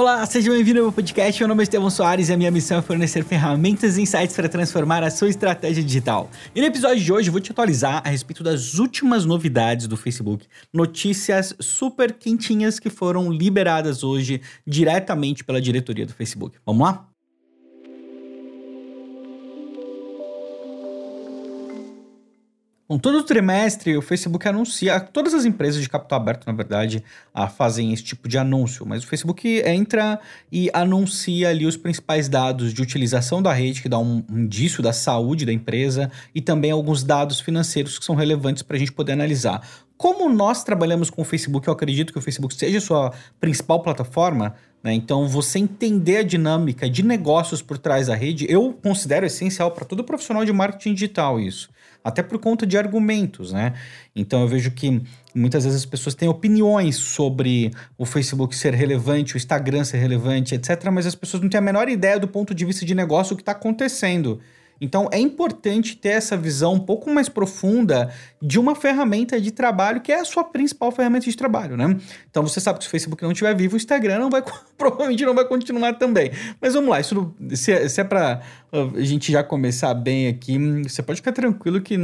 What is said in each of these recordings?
Olá, seja bem-vindo ao meu podcast. Meu nome é Estevão Soares e a minha missão é fornecer ferramentas e insights para transformar a sua estratégia digital. E no episódio de hoje eu vou te atualizar a respeito das últimas novidades do Facebook. Notícias super quentinhas que foram liberadas hoje diretamente pela diretoria do Facebook. Vamos lá? Bom, todo trimestre o Facebook anuncia, todas as empresas de capital aberto, na verdade, ah, fazem esse tipo de anúncio, mas o Facebook entra e anuncia ali os principais dados de utilização da rede, que dá um indício da saúde da empresa, e também alguns dados financeiros que são relevantes para a gente poder analisar. Como nós trabalhamos com o Facebook, eu acredito que o Facebook seja a sua principal plataforma, né? Então, você entender a dinâmica de negócios por trás da rede, eu considero essencial para todo profissional de marketing digital isso até por conta de argumentos, né? Então eu vejo que muitas vezes as pessoas têm opiniões sobre o Facebook ser relevante, o Instagram ser relevante, etc., mas as pessoas não têm a menor ideia do ponto de vista de negócio o que está acontecendo. Então é importante ter essa visão um pouco mais profunda de uma ferramenta de trabalho que é a sua principal ferramenta de trabalho, né? Então você sabe que se o Facebook não estiver vivo, o Instagram não vai, provavelmente não vai continuar também. Mas vamos lá, isso se, é, se é para a gente já começar bem aqui, você pode ficar tranquilo que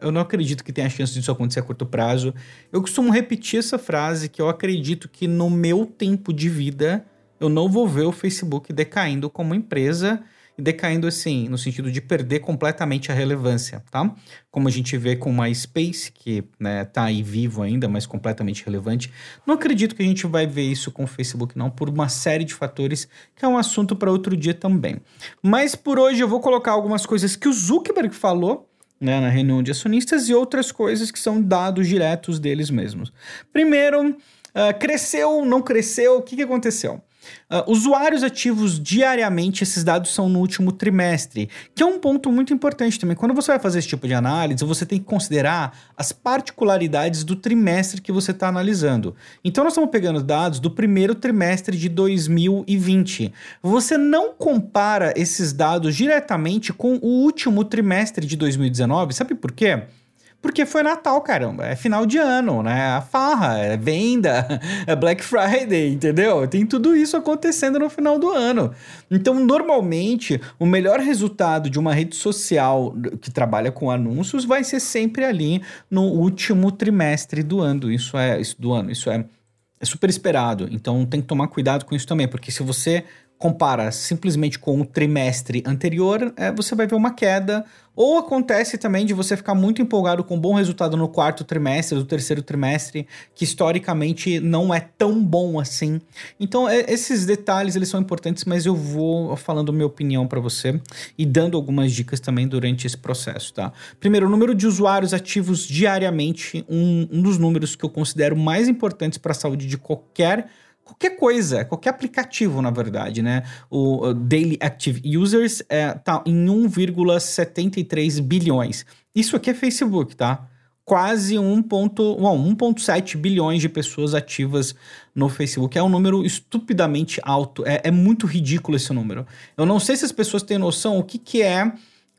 eu não acredito que tenha chance disso acontecer a curto prazo. Eu costumo repetir essa frase que eu acredito que no meu tempo de vida eu não vou ver o Facebook decaindo como empresa e decaindo assim, no sentido de perder completamente a relevância, tá? Como a gente vê com o MySpace, que né, tá aí vivo ainda, mas completamente relevante. Não acredito que a gente vai ver isso com o Facebook, não, por uma série de fatores, que é um assunto para outro dia também. Mas por hoje eu vou colocar algumas coisas que o Zuckerberg falou. Né, na reunião de acionistas e outras coisas que são dados diretos deles mesmos. Primeiro, uh, cresceu, não cresceu, o que, que aconteceu? Uh, usuários ativos diariamente, esses dados são no último trimestre, que é um ponto muito importante também. Quando você vai fazer esse tipo de análise, você tem que considerar as particularidades do trimestre que você está analisando. Então, nós estamos pegando dados do primeiro trimestre de 2020. Você não compara esses dados diretamente com o último trimestre de 2019, sabe por quê? Porque foi Natal, caramba. É final de ano, né? A farra, é venda, é Black Friday, entendeu? Tem tudo isso acontecendo no final do ano. Então, normalmente, o melhor resultado de uma rede social que trabalha com anúncios vai ser sempre ali no último trimestre do ano. Isso é isso do ano, isso é, é super esperado. Então, tem que tomar cuidado com isso também, porque se você compara simplesmente com o trimestre anterior, é, você vai ver uma queda. Ou acontece também de você ficar muito empolgado com um bom resultado no quarto trimestre, do terceiro trimestre, que historicamente não é tão bom assim. Então, é, esses detalhes eles são importantes, mas eu vou falando minha opinião para você e dando algumas dicas também durante esse processo, tá? Primeiro, o número de usuários ativos diariamente, um, um dos números que eu considero mais importantes para a saúde de qualquer qualquer coisa, qualquer aplicativo, na verdade, né? O, Daily Active Users é, tá em 1,73 bilhões. Isso aqui é Facebook, tá? Quase 1,7 bilhões de pessoas ativas no Facebook. É um número estupidamente alto. É, é muito ridículo esse número. Eu não sei se as pessoas têm noção o que, que é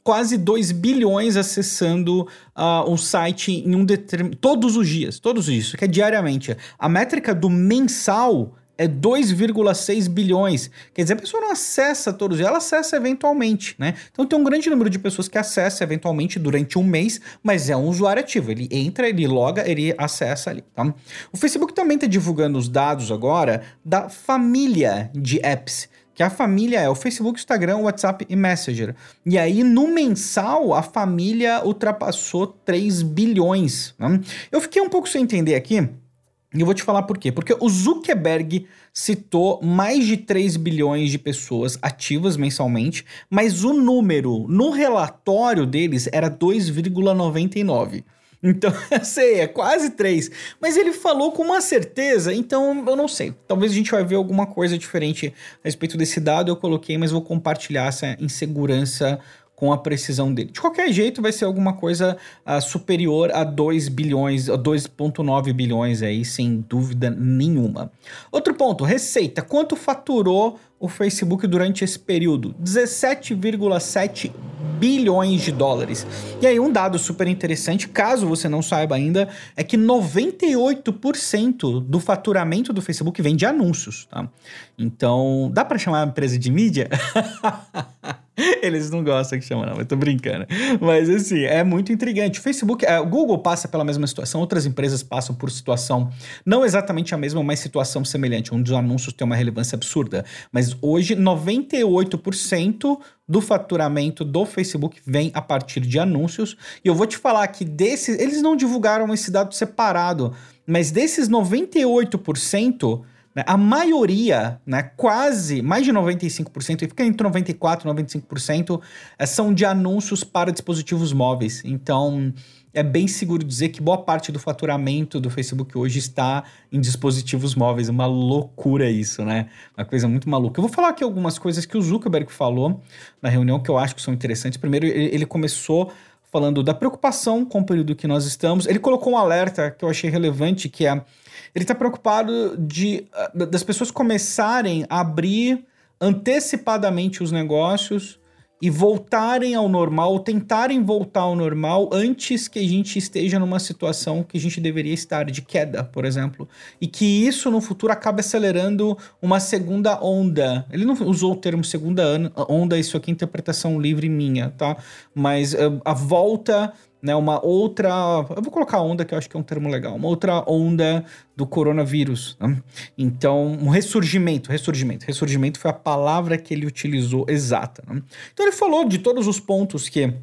quase 2 bilhões acessando uh, o site em um determinado. Todos os dias, todos isso que é diariamente. A métrica do mensal é 2,6 bilhões. Quer dizer, a pessoa não acessa todos, ela acessa eventualmente, né? Então tem um grande número de pessoas que acessa eventualmente durante um mês, mas é um usuário ativo. Ele entra, ele loga, ele acessa ali, tá? O Facebook também está divulgando os dados agora da família de apps que a família é o Facebook, Instagram, WhatsApp e Messenger. E aí, no mensal, a família ultrapassou 3 bilhões. Né? Eu fiquei um pouco sem entender aqui, e eu vou te falar por quê. Porque o Zuckerberg citou mais de 3 bilhões de pessoas ativas mensalmente, mas o número no relatório deles era 2,99. Então, sei, é quase três. Mas ele falou com uma certeza, então eu não sei. Talvez a gente vai ver alguma coisa diferente a respeito desse dado. Eu coloquei, mas vou compartilhar essa insegurança com a precisão dele. De qualquer jeito, vai ser alguma coisa uh, superior a 2 bilhões, 2,9 bilhões aí, sem dúvida nenhuma. Outro ponto, receita. Quanto faturou o Facebook durante esse período? 17,7 bilhões de dólares. E aí, um dado super interessante, caso você não saiba ainda, é que 98% do faturamento do Facebook vem de anúncios, tá? Então, dá para chamar a empresa de mídia? Eles não gostam que chama, não, eu tô brincando. Mas assim, é muito intrigante. O Facebook, é, o Google passa pela mesma situação, outras empresas passam por situação, não exatamente a mesma, mas situação semelhante, onde os anúncios têm uma relevância absurda. Mas hoje, 98% do faturamento do Facebook vem a partir de anúncios. E eu vou te falar que desses, eles não divulgaram esse dado separado, mas desses 98%, né? A maioria, né, quase mais de 95%, e fica entre 94% e 95%, é, são de anúncios para dispositivos móveis. Então, é bem seguro dizer que boa parte do faturamento do Facebook hoje está em dispositivos móveis. Uma loucura isso, né? Uma coisa muito maluca. Eu vou falar aqui algumas coisas que o Zuckerberg falou na reunião que eu acho que são interessantes. Primeiro, ele começou falando da preocupação com o período que nós estamos. Ele colocou um alerta que eu achei relevante, que é ele está preocupado de ah, das pessoas começarem a abrir antecipadamente os negócios e voltarem ao normal, tentarem voltar ao normal antes que a gente esteja numa situação que a gente deveria estar de queda, por exemplo, e que isso no futuro acabe acelerando uma segunda onda. Ele não usou o termo segunda onda, isso aqui é interpretação livre minha, tá? Mas uh, a volta né, uma outra. Eu vou colocar onda, que eu acho que é um termo legal, uma outra onda do coronavírus. Né? Então, um ressurgimento, ressurgimento. Ressurgimento foi a palavra que ele utilizou exata. Né? Então, ele falou de todos os pontos que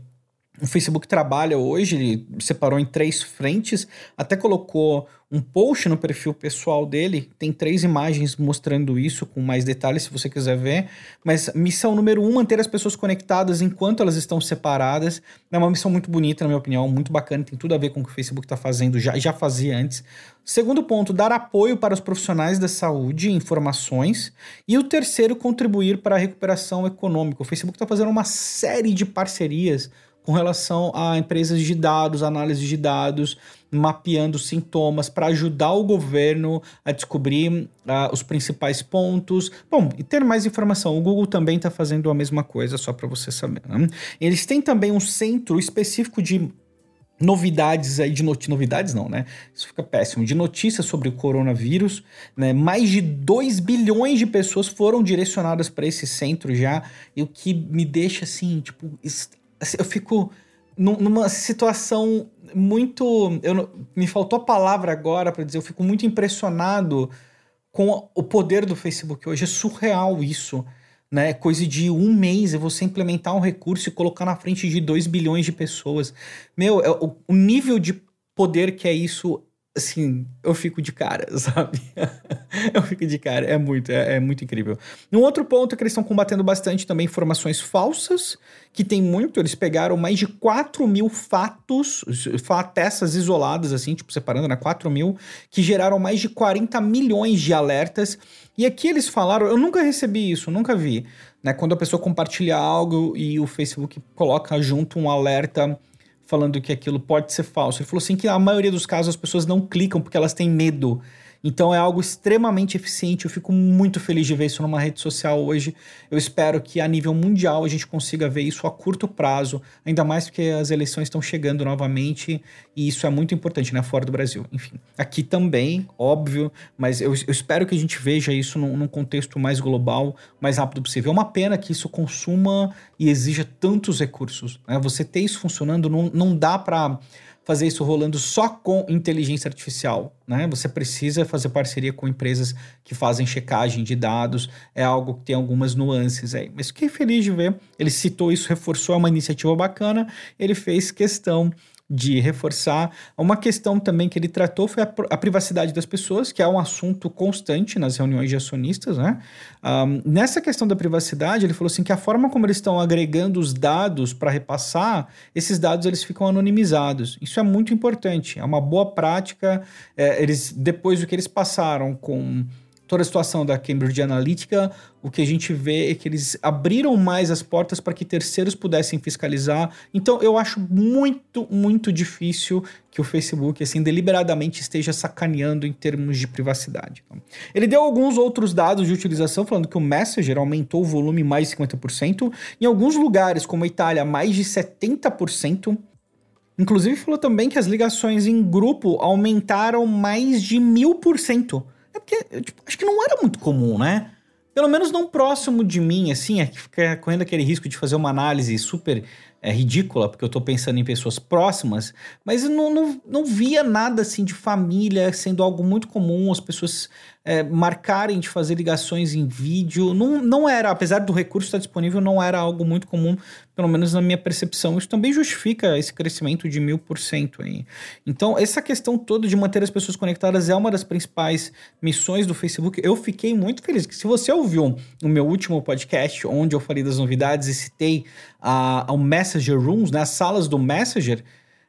o Facebook trabalha hoje, ele separou em três frentes, até colocou um post no perfil pessoal dele, tem três imagens mostrando isso com mais detalhes se você quiser ver. Mas missão número um, manter as pessoas conectadas enquanto elas estão separadas. É uma missão muito bonita, na minha opinião, muito bacana, tem tudo a ver com o que o Facebook está fazendo, já, já fazia antes. Segundo ponto, dar apoio para os profissionais da saúde, informações. E o terceiro, contribuir para a recuperação econômica. O Facebook está fazendo uma série de parcerias com relação a empresas de dados, análise de dados, mapeando sintomas para ajudar o governo a descobrir uh, os principais pontos. Bom, e ter mais informação. O Google também está fazendo a mesma coisa, só para você saber. Né? Eles têm também um centro específico de novidades aí de not novidades não, né? Isso fica péssimo. De notícias sobre o coronavírus, né? Mais de 2 bilhões de pessoas foram direcionadas para esse centro já, e o que me deixa assim, tipo, eu fico numa situação muito. Eu, me faltou a palavra agora para dizer, eu fico muito impressionado com o poder do Facebook hoje. É surreal isso. Né? Coisa de um mês você implementar um recurso e colocar na frente de 2 bilhões de pessoas. Meu, é, o nível de poder que é isso assim, eu fico de cara, sabe? eu fico de cara, é muito, é, é, muito incrível. Um outro ponto é que eles estão combatendo bastante também informações falsas, que tem muito, eles pegaram mais de 4 mil fatos, peças isoladas, assim, tipo, separando, né, 4 mil, que geraram mais de 40 milhões de alertas, e aqui eles falaram, eu nunca recebi isso, nunca vi, né, quando a pessoa compartilha algo e o Facebook coloca junto um alerta falando que aquilo pode ser falso. Ele falou assim que a maioria dos casos as pessoas não clicam porque elas têm medo então é algo extremamente eficiente. Eu fico muito feliz de ver isso numa rede social hoje. Eu espero que a nível mundial a gente consiga ver isso a curto prazo, ainda mais porque as eleições estão chegando novamente e isso é muito importante, né? Fora do Brasil. Enfim, aqui também, óbvio, mas eu, eu espero que a gente veja isso num, num contexto mais global, mais rápido possível. É uma pena que isso consuma e exija tantos recursos. Né? Você ter isso funcionando não, não dá para fazer isso rolando só com inteligência artificial, né? Você precisa fazer parceria com empresas que fazem checagem de dados, é algo que tem algumas nuances aí. Mas fiquei feliz de ver, ele citou isso, reforçou, é uma iniciativa bacana, ele fez questão de reforçar. Uma questão também que ele tratou foi a, a, privacidade das pessoas, que é um assunto constante nas reuniões de acionistas, né? Um, nessa questão da privacidade, ele falou assim que a forma como eles estão agregando os dados para repassar, esses dados eles ficam anonimizados. Isso é muito importante, é uma boa prática. É, eles depois do que eles passaram com toda a situação da Cambridge Analytica, o que a gente vê é que eles abriram mais as portas para que terceiros pudessem fiscalizar. Então eu acho muito, muito difícil que o Facebook, assim, deliberadamente esteja sacaneando em termos de privacidade. Ele deu alguns outros dados de utilização, falando que o Messenger aumentou o volume mais de 50%, em alguns lugares, como a Itália, mais de 70%. Inclusive falou também que as ligações em grupo aumentaram mais de mil por cento. É porque, tipo, acho que não era muito comum, né? Pelo menos não próximo de mim, assim, é que fica correndo aquele risco de fazer uma análise super é, ridícula, porque eu tô pensando em pessoas próximas, mas eu não, não, não via nada assim de família sendo algo muito comum, as pessoas é, marcarem de fazer ligações em vídeo. Não, não era, apesar do recurso estar disponível, não era algo muito comum, pelo menos na minha percepção. Isso também justifica esse crescimento de mil por cento aí. Então, essa questão toda de manter as pessoas conectadas é uma das principais missões do Facebook. Eu fiquei muito feliz. que Se você ouviu o meu último podcast, onde eu falei das novidades e citei a, ao Messenger Rooms, né, as salas do Messenger,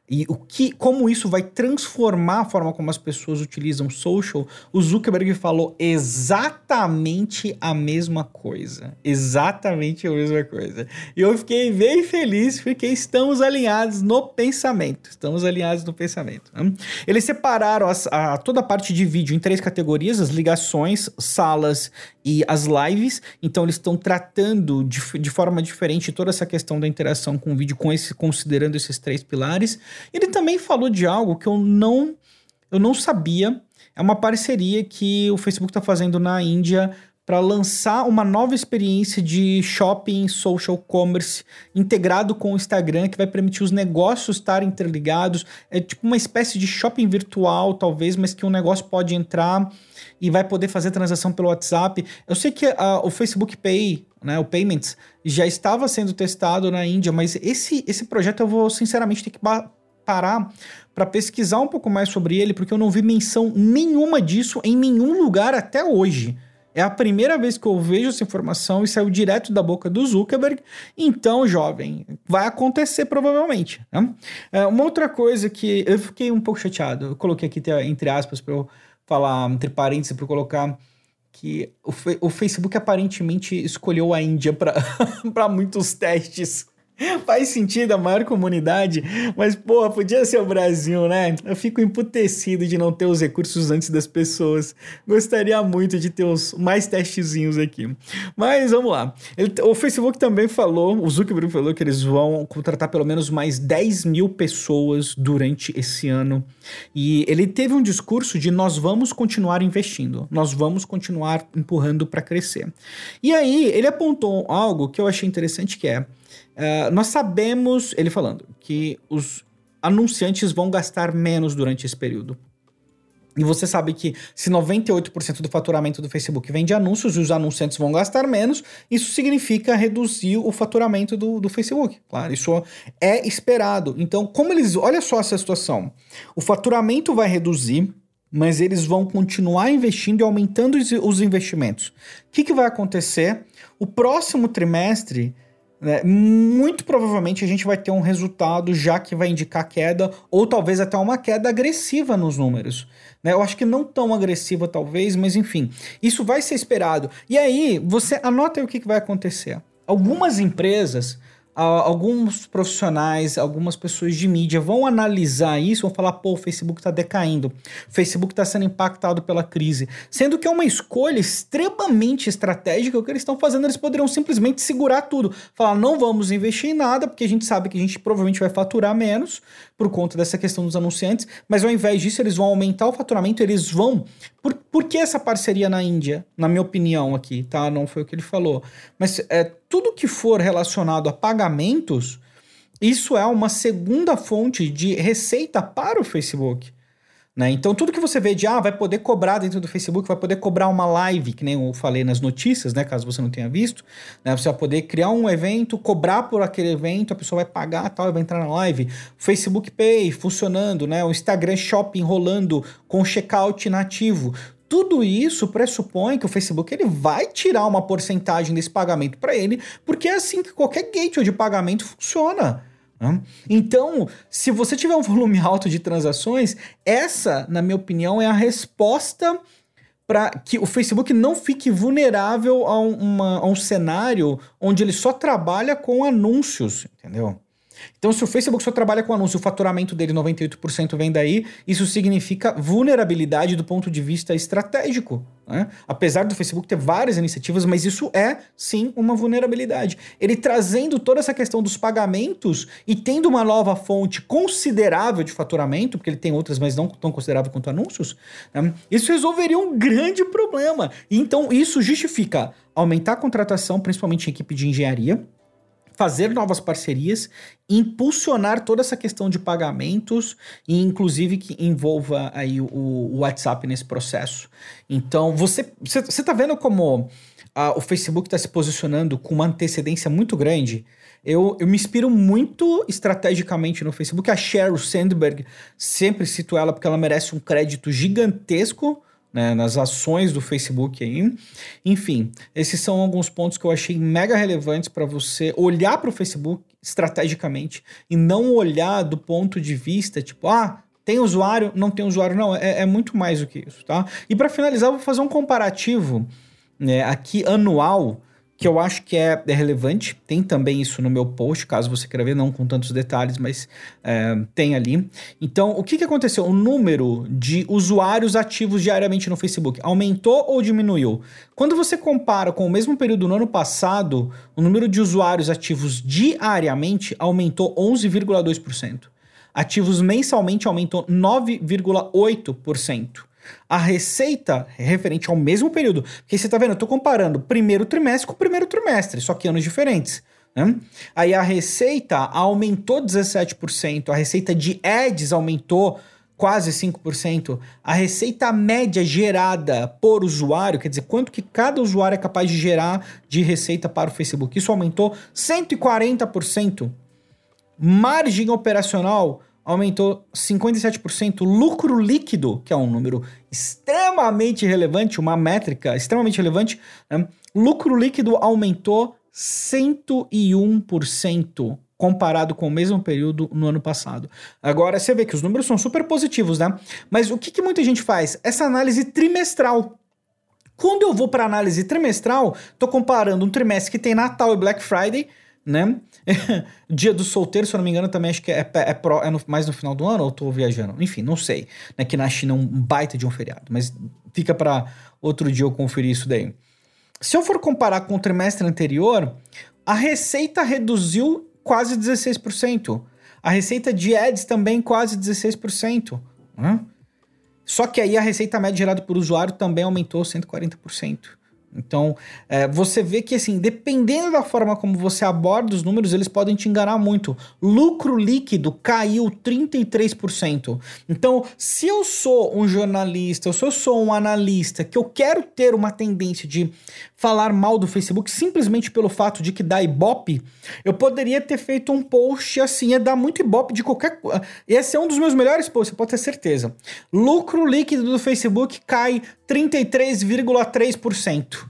e o que, como isso vai transformar a forma como as pessoas utilizam social, o Zuckerberg falou exatamente a mesma coisa. Exatamente a mesma coisa. E eu fiquei bem feliz porque estamos alinhados no pensamento. Estamos alinhados no pensamento. Né? Eles separaram as, a, toda a parte de vídeo em três categorias: as ligações, salas e as lives. Então eles estão tratando de, de forma diferente toda essa questão da interação com o vídeo, com esse, considerando esses três pilares. Ele também falou de algo que eu não, eu não sabia. É uma parceria que o Facebook está fazendo na Índia para lançar uma nova experiência de shopping social commerce integrado com o Instagram, que vai permitir os negócios estarem interligados. É tipo uma espécie de shopping virtual, talvez, mas que um negócio pode entrar e vai poder fazer transação pelo WhatsApp. Eu sei que uh, o Facebook Pay, né, o Payments, já estava sendo testado na Índia, mas esse, esse projeto eu vou sinceramente ter que parar para pesquisar um pouco mais sobre ele, porque eu não vi menção nenhuma disso em nenhum lugar até hoje. É a primeira vez que eu vejo essa informação e saiu direto da boca do Zuckerberg. Então, jovem, vai acontecer provavelmente. Né? É, uma outra coisa que eu fiquei um pouco chateado, eu coloquei aqui entre aspas para eu falar, entre parênteses, para colocar que o, o Facebook aparentemente escolheu a Índia para muitos testes. Faz sentido a maior comunidade, mas, pô, podia ser o Brasil, né? Eu fico emputecido de não ter os recursos antes das pessoas. Gostaria muito de ter os mais testezinhos aqui. Mas vamos lá. Ele, o Facebook também falou, o Zuckerberg falou que eles vão contratar pelo menos mais 10 mil pessoas durante esse ano. E ele teve um discurso de nós vamos continuar investindo, nós vamos continuar empurrando para crescer. E aí, ele apontou algo que eu achei interessante que é Uh, nós sabemos, ele falando, que os anunciantes vão gastar menos durante esse período. E você sabe que se 98% do faturamento do Facebook vem de anúncios e os anunciantes vão gastar menos, isso significa reduzir o faturamento do, do Facebook. Claro, isso é esperado. Então, como eles. Olha só essa situação. O faturamento vai reduzir, mas eles vão continuar investindo e aumentando os investimentos. O que, que vai acontecer? O próximo trimestre né? Muito provavelmente a gente vai ter um resultado já que vai indicar queda, ou talvez até uma queda agressiva nos números. Né? Eu acho que não tão agressiva, talvez, mas enfim, isso vai ser esperado. E aí, você anota aí o que, que vai acontecer. Algumas empresas alguns profissionais, algumas pessoas de mídia vão analisar isso, vão falar, pô, o Facebook está decaindo, o Facebook está sendo impactado pela crise, sendo que é uma escolha extremamente estratégica o que eles estão fazendo, eles poderiam simplesmente segurar tudo, falar, não vamos investir em nada, porque a gente sabe que a gente provavelmente vai faturar menos por conta dessa questão dos anunciantes, mas ao invés disso eles vão aumentar o faturamento, eles vão... Por, por que essa parceria na Índia? Na minha opinião aqui, tá? Não foi o que ele falou. Mas é, tudo que for relacionado a pagamentos, isso é uma segunda fonte de receita para o Facebook. Né? Então, tudo que você vê de, ah, vai poder cobrar dentro do Facebook, vai poder cobrar uma live, que nem eu falei nas notícias, né? Caso você não tenha visto, né? Você vai poder criar um evento, cobrar por aquele evento, a pessoa vai pagar tal, e vai entrar na live. Facebook Pay funcionando, né? O Instagram Shopping rolando com checkout nativo. Tudo isso pressupõe que o Facebook ele vai tirar uma porcentagem desse pagamento para ele, porque é assim que qualquer gateway de pagamento funciona. Né? Então, se você tiver um volume alto de transações, essa, na minha opinião, é a resposta para que o Facebook não fique vulnerável a, uma, a um cenário onde ele só trabalha com anúncios, entendeu? Então, se o Facebook só trabalha com anúncio, o faturamento dele 98% vem daí, isso significa vulnerabilidade do ponto de vista estratégico. Né? Apesar do Facebook ter várias iniciativas, mas isso é sim uma vulnerabilidade. Ele trazendo toda essa questão dos pagamentos e tendo uma nova fonte considerável de faturamento, porque ele tem outras, mas não tão considerável quanto anúncios, né? isso resolveria um grande problema. Então, isso justifica aumentar a contratação, principalmente em equipe de engenharia fazer novas parcerias, impulsionar toda essa questão de pagamentos e inclusive que envolva aí o, o WhatsApp nesse processo. Então, você você está vendo como o Facebook está se posicionando com uma antecedência muito grande? Eu, eu me inspiro muito estrategicamente no Facebook. A Sheryl Sandberg, sempre cito ela porque ela merece um crédito gigantesco né, nas ações do Facebook aí. Enfim, esses são alguns pontos que eu achei mega relevantes para você olhar para o Facebook estrategicamente e não olhar do ponto de vista tipo, ah, tem usuário, não tem usuário, não, é, é muito mais do que isso, tá? E para finalizar, eu vou fazer um comparativo né, aqui anual que eu acho que é, é, relevante. Tem também isso no meu post, caso você queira ver, não com tantos detalhes, mas é, tem ali. Então, o que, que aconteceu? O número de usuários ativos diariamente no Facebook aumentou ou diminuiu? Quando você compara com o mesmo período no ano passado, o número de usuários ativos diariamente aumentou 11,2%. Ativos mensalmente aumentou 9,8% a receita referente ao mesmo período. Porque você está vendo, eu estou comparando primeiro trimestre com primeiro trimestre, só que anos diferentes. Né? Aí a receita aumentou 17%, a receita de ads aumentou quase 5%, a receita média gerada por usuário, quer dizer, quanto que cada usuário é capaz de gerar de receita para o Facebook, isso aumentou 140%. Margem operacional aumentou 57%. Lucro líquido, que é um número extremamente relevante, uma métrica extremamente relevante, né? lucro líquido aumentou 101% comparado com o mesmo período no ano passado. Agora você vê que os números são super positivos, né? Mas o que, que muita gente faz? Essa análise trimestral. Quando eu vou para análise trimestral, tô comparando um trimestre que tem Natal e Black Friday né? Dia do solteiro, se eu não me engano, também acho que é, é, pro, é no, mais no final do ano ou tô viajando? Enfim, não sei. Né? Que na China é um baita de um feriado, mas fica para outro dia eu conferir isso daí. Se eu for comparar com o trimestre anterior, a receita reduziu quase 16%. A receita de ads também quase 16%. Né? Só que aí a receita média gerada por usuário também aumentou 140%. Então, é, você vê que, assim, dependendo da forma como você aborda os números, eles podem te enganar muito. Lucro líquido caiu 33%. Então, se eu sou um jornalista, se eu sou um analista, que eu quero ter uma tendência de falar mal do Facebook simplesmente pelo fato de que dá ibope, eu poderia ter feito um post assim, ia dar muito ibope de qualquer. Esse é um dos meus melhores posts, você pode ter certeza. Lucro líquido do Facebook cai 33,3%.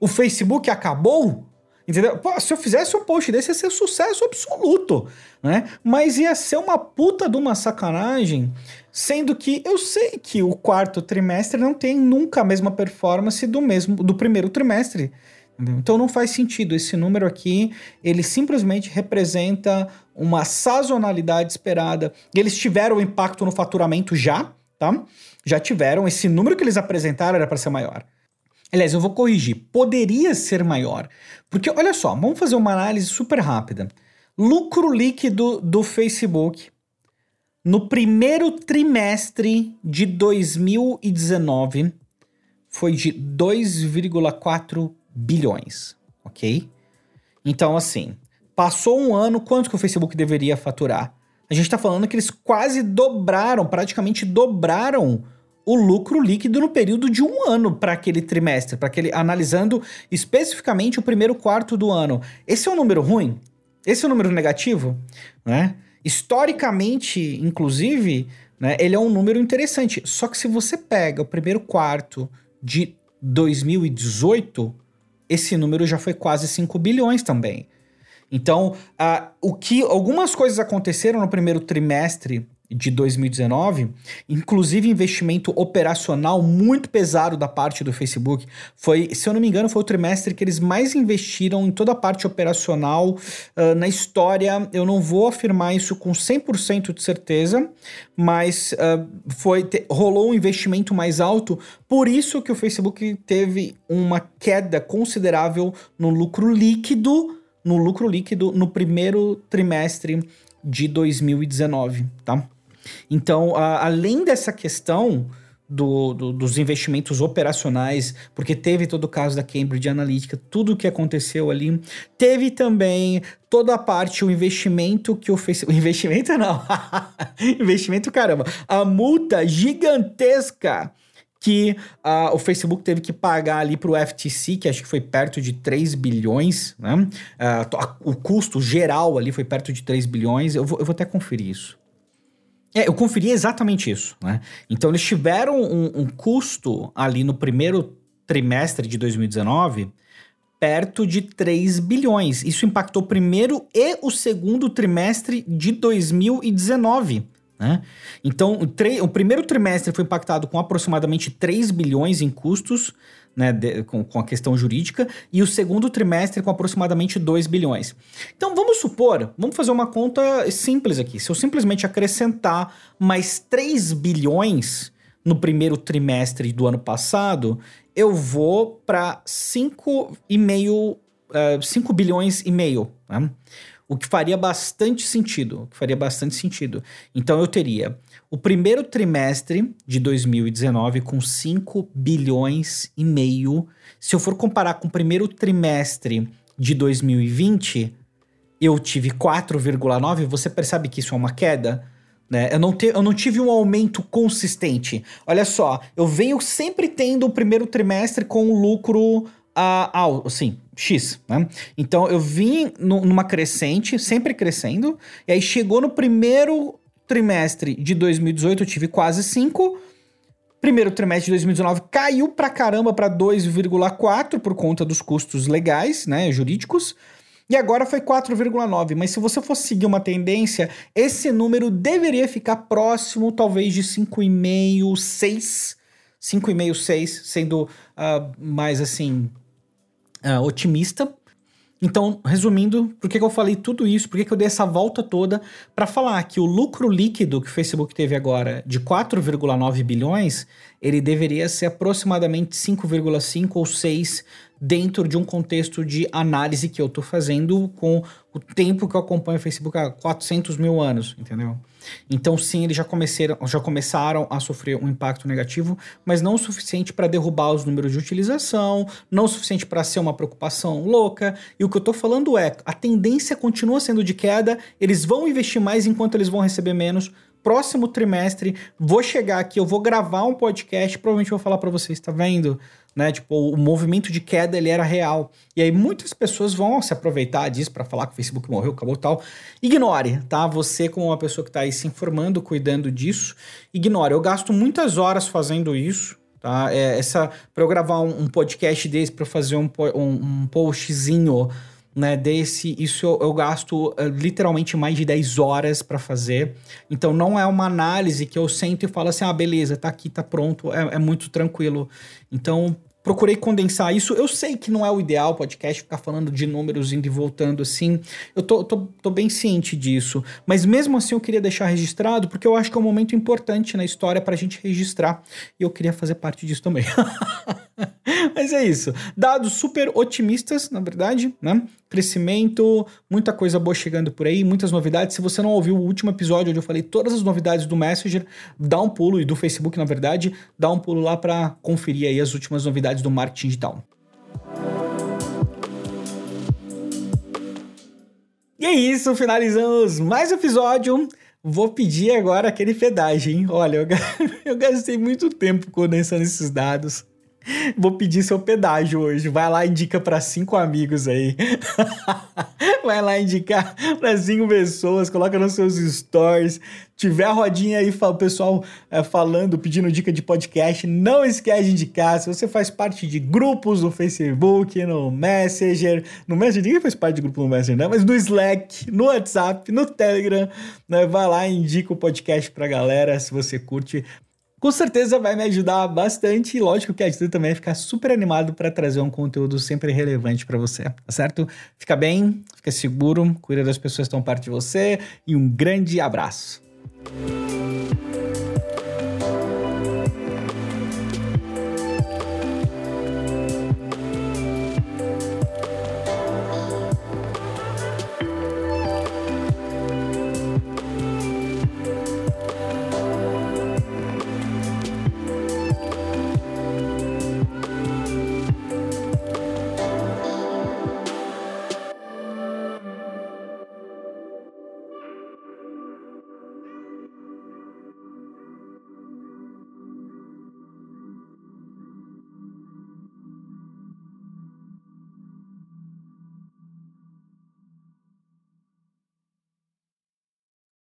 O Facebook acabou? Entendeu? Pô, se eu fizesse um post desse, ia ser sucesso absoluto, né? Mas ia ser uma puta de uma sacanagem, sendo que eu sei que o quarto trimestre não tem nunca a mesma performance do mesmo do primeiro trimestre. Entendeu? Então não faz sentido. Esse número aqui, ele simplesmente representa uma sazonalidade esperada. Eles tiveram impacto no faturamento já, tá? Já tiveram. Esse número que eles apresentaram era para ser maior. Aliás, eu vou corrigir. Poderia ser maior. Porque, olha só, vamos fazer uma análise super rápida. Lucro líquido do Facebook no primeiro trimestre de 2019 foi de 2,4 bilhões, ok? Então, assim, passou um ano, quanto que o Facebook deveria faturar? A gente está falando que eles quase dobraram, praticamente dobraram o lucro líquido no período de um ano para aquele trimestre, para aquele analisando especificamente o primeiro quarto do ano. Esse é um número ruim? Esse é um número negativo, né? Historicamente, inclusive, né, ele é um número interessante. Só que se você pega o primeiro quarto de 2018, esse número já foi quase 5 bilhões também. Então, uh, o que algumas coisas aconteceram no primeiro trimestre de 2019, inclusive investimento operacional muito pesado da parte do Facebook. Foi, se eu não me engano, foi o trimestre que eles mais investiram em toda a parte operacional uh, na história. Eu não vou afirmar isso com 100% de certeza, mas uh, foi te, rolou um investimento mais alto, por isso que o Facebook teve uma queda considerável no lucro líquido, no lucro líquido no primeiro trimestre de 2019, tá? Então, a, além dessa questão do, do, dos investimentos operacionais, porque teve todo o caso da Cambridge Analytica, tudo o que aconteceu ali, teve também toda a parte, o investimento que o Facebook. Investimento não! investimento, caramba! A multa gigantesca que uh, o Facebook teve que pagar ali para o FTC, que acho que foi perto de 3 bilhões, né? Uh, o custo geral ali foi perto de 3 bilhões. Eu vou, eu vou até conferir isso. É, eu conferi exatamente isso, né? Então eles tiveram um, um custo ali no primeiro trimestre de 2019 perto de 3 bilhões. Isso impactou o primeiro e o segundo trimestre de 2019. Né? Então, o, o, primeiro trimestre foi impactado com aproximadamente 3 bilhões em custos, né, de, com, com, a questão jurídica, e o segundo trimestre com aproximadamente 2 bilhões. Então, vamos supor, vamos fazer uma conta simples aqui. Se eu simplesmente acrescentar mais 3 bilhões no primeiro trimestre do ano passado, eu vou para 5,5 uh, 5 bilhões e meio. Né? O que faria bastante sentido. O que faria bastante sentido. Então eu teria o primeiro trimestre de 2019 com 5 bilhões e meio. Se eu for comparar com o primeiro trimestre de 2020, eu tive 4,9. Você percebe que isso é uma queda? Né? Eu, não te, eu não tive um aumento consistente. Olha só, eu venho sempre tendo o primeiro trimestre com lucro uh, assim, X, né? Então eu vim no, numa crescente, sempre crescendo, e aí chegou no primeiro trimestre de 2018, eu tive quase 5. Primeiro trimestre de 2019 caiu pra caramba para 2,4 por conta dos custos legais, né, jurídicos. E agora foi 4,9, mas se você for seguir uma tendência, esse número deveria ficar próximo, talvez, de 5,5, 6. 5,5, 6, sendo uh, mais assim, uh, otimista. Então, resumindo, por que, que eu falei tudo isso? Por que, que eu dei essa volta toda para falar que o lucro líquido que o Facebook teve agora de 4,9 bilhões, ele deveria ser aproximadamente 5,5 ou 6 dentro de um contexto de análise que eu estou fazendo com o tempo que eu acompanho o Facebook há 400 mil anos, entendeu? Então, sim, eles já começaram, já começaram a sofrer um impacto negativo, mas não o suficiente para derrubar os números de utilização, não o suficiente para ser uma preocupação louca. E o que eu estou falando é: a tendência continua sendo de queda, eles vão investir mais enquanto eles vão receber menos. Próximo trimestre, vou chegar aqui, eu vou gravar um podcast, provavelmente vou falar para vocês, tá vendo? Né? Tipo, o movimento de queda ele era real. E aí muitas pessoas vão se aproveitar disso para falar que o Facebook morreu, acabou tal. Ignore, tá? Você como uma pessoa que está aí se informando, cuidando disso, ignore. Eu gasto muitas horas fazendo isso, tá? É, essa para eu gravar um, um podcast desse para fazer um, um, um postzinho né, desse, isso eu, eu gasto uh, literalmente mais de 10 horas para fazer. Então não é uma análise que eu sento e falo assim: ah, beleza, tá aqui, tá pronto, é, é muito tranquilo. Então procurei condensar isso. Eu sei que não é o ideal podcast ficar falando de números indo e voltando assim. Eu tô, tô, tô, bem ciente disso. Mas mesmo assim eu queria deixar registrado porque eu acho que é um momento importante na história pra gente registrar. E eu queria fazer parte disso também. Mas é isso. Dados super otimistas, na verdade, né? Crescimento, muita coisa boa chegando por aí, muitas novidades. Se você não ouviu o último episódio onde eu falei todas as novidades do Messenger, dá um pulo, e do Facebook, na verdade, dá um pulo lá para conferir aí as últimas novidades do marketing digital. E é isso, finalizamos mais um episódio. Vou pedir agora aquele pedágio, hein? Olha, eu, eu gastei muito tempo condensando esses dados. Vou pedir seu pedágio hoje. Vai lá, indica para cinco amigos aí. Vai lá indicar para cinco pessoas, coloca nos seus stories. Tiver a rodinha aí, o pessoal é, falando, pedindo dica de podcast, não esquece de indicar. Se você faz parte de grupos no Facebook, no Messenger, no Messenger, ninguém faz parte de grupo no Messenger, né? Mas no Slack, no WhatsApp, no Telegram, né? Vai lá e indica o podcast pra galera se você curte com certeza vai me ajudar bastante e lógico que ajuda também a ficar super animado para trazer um conteúdo sempre relevante para você, tá certo? Fica bem, fica seguro, cuida das pessoas que estão perto de você e um grande abraço.